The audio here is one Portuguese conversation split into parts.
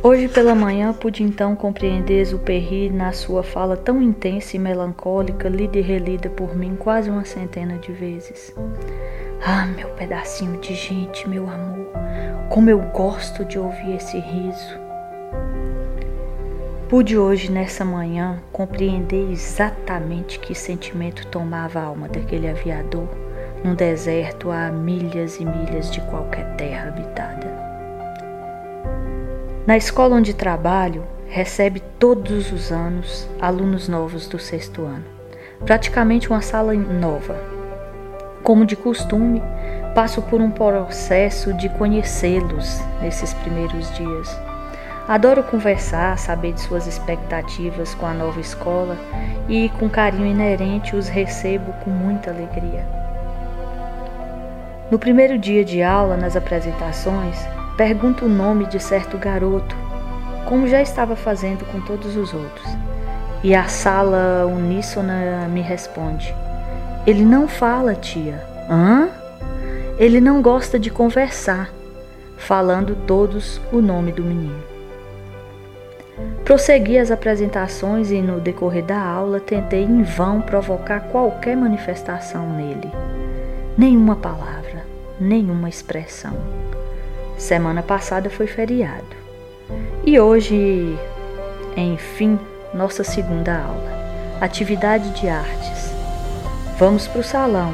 Hoje pela manhã pude então compreender Zuperri na sua fala tão intensa e melancólica, lida e relida por mim quase uma centena de vezes. Ah, meu pedacinho de gente, meu amor, como eu gosto de ouvir esse riso. Pude hoje, nessa manhã, compreender exatamente que sentimento tomava a alma daquele aviador num deserto a milhas e milhas de qualquer terra habitada. Na escola onde trabalho, recebe todos os anos alunos novos do sexto ano. Praticamente uma sala nova. Como de costume, passo por um processo de conhecê-los nesses primeiros dias. Adoro conversar, saber de suas expectativas com a nova escola e, com carinho inerente, os recebo com muita alegria. No primeiro dia de aula, nas apresentações, Pergunto o nome de certo garoto, como já estava fazendo com todos os outros. E a sala uníssona me responde: Ele não fala, tia. Hã? Ele não gosta de conversar, falando todos o nome do menino. Prossegui as apresentações e, no decorrer da aula, tentei em vão provocar qualquer manifestação nele. Nenhuma palavra, nenhuma expressão. Semana passada foi feriado. E hoje, enfim, nossa segunda aula. Atividade de artes. Vamos para o salão.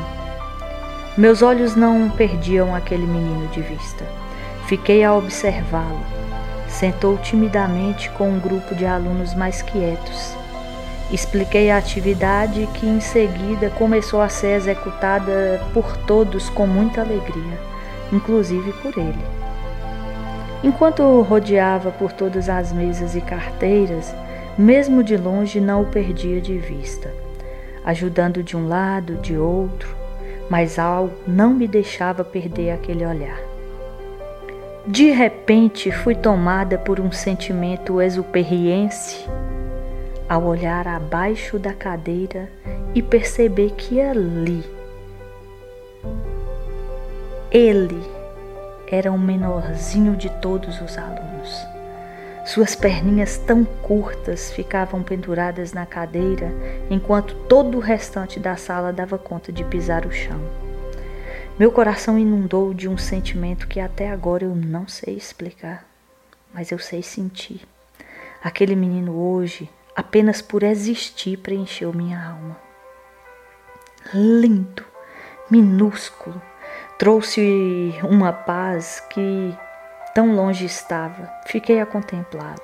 Meus olhos não perdiam aquele menino de vista. Fiquei a observá-lo. Sentou timidamente com um grupo de alunos mais quietos. Expliquei a atividade que em seguida começou a ser executada por todos com muita alegria, inclusive por ele. Enquanto rodeava por todas as mesas e carteiras, mesmo de longe não o perdia de vista, ajudando de um lado, de outro, mas algo não me deixava perder aquele olhar. De repente fui tomada por um sentimento exuperiense ao olhar abaixo da cadeira e perceber que ali, ele era o menorzinho de todos os alunos. Suas perninhas tão curtas ficavam penduradas na cadeira, enquanto todo o restante da sala dava conta de pisar o chão. Meu coração inundou de um sentimento que até agora eu não sei explicar, mas eu sei sentir. Aquele menino hoje, apenas por existir, preencheu minha alma. Lindo, minúsculo, Trouxe uma paz que tão longe estava. Fiquei a contemplá-lo,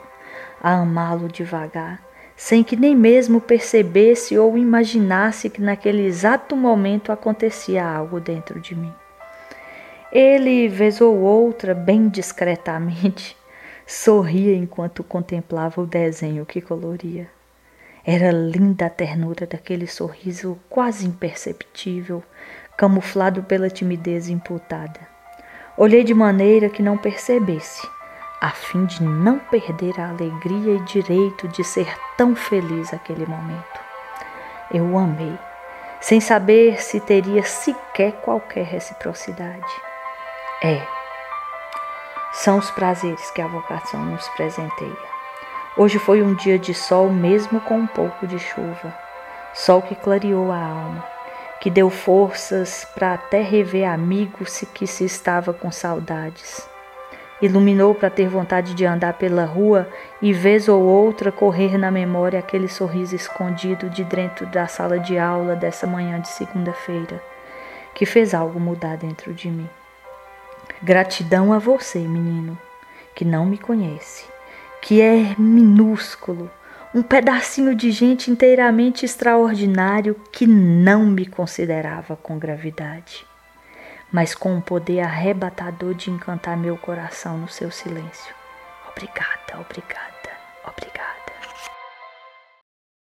a amá-lo devagar, sem que nem mesmo percebesse ou imaginasse que naquele exato momento acontecia algo dentro de mim. Ele, vez ou outra, bem discretamente, sorria enquanto contemplava o desenho que coloria. Era linda a ternura daquele sorriso quase imperceptível, camuflado pela timidez imputada. Olhei de maneira que não percebesse, a fim de não perder a alegria e direito de ser tão feliz aquele momento. Eu o amei, sem saber se teria sequer qualquer reciprocidade. É, são os prazeres que a vocação nos presenteia. Hoje foi um dia de sol, mesmo com um pouco de chuva, sol que clareou a alma que deu forças para até rever amigos que se estava com saudades. Iluminou para ter vontade de andar pela rua e, vez ou outra, correr na memória aquele sorriso escondido de dentro da sala de aula dessa manhã de segunda-feira, que fez algo mudar dentro de mim. Gratidão a você, menino, que não me conhece, que é minúsculo um pedacinho de gente inteiramente extraordinário que não me considerava com gravidade, mas com um poder arrebatador de encantar meu coração no seu silêncio. Obrigada, obrigada.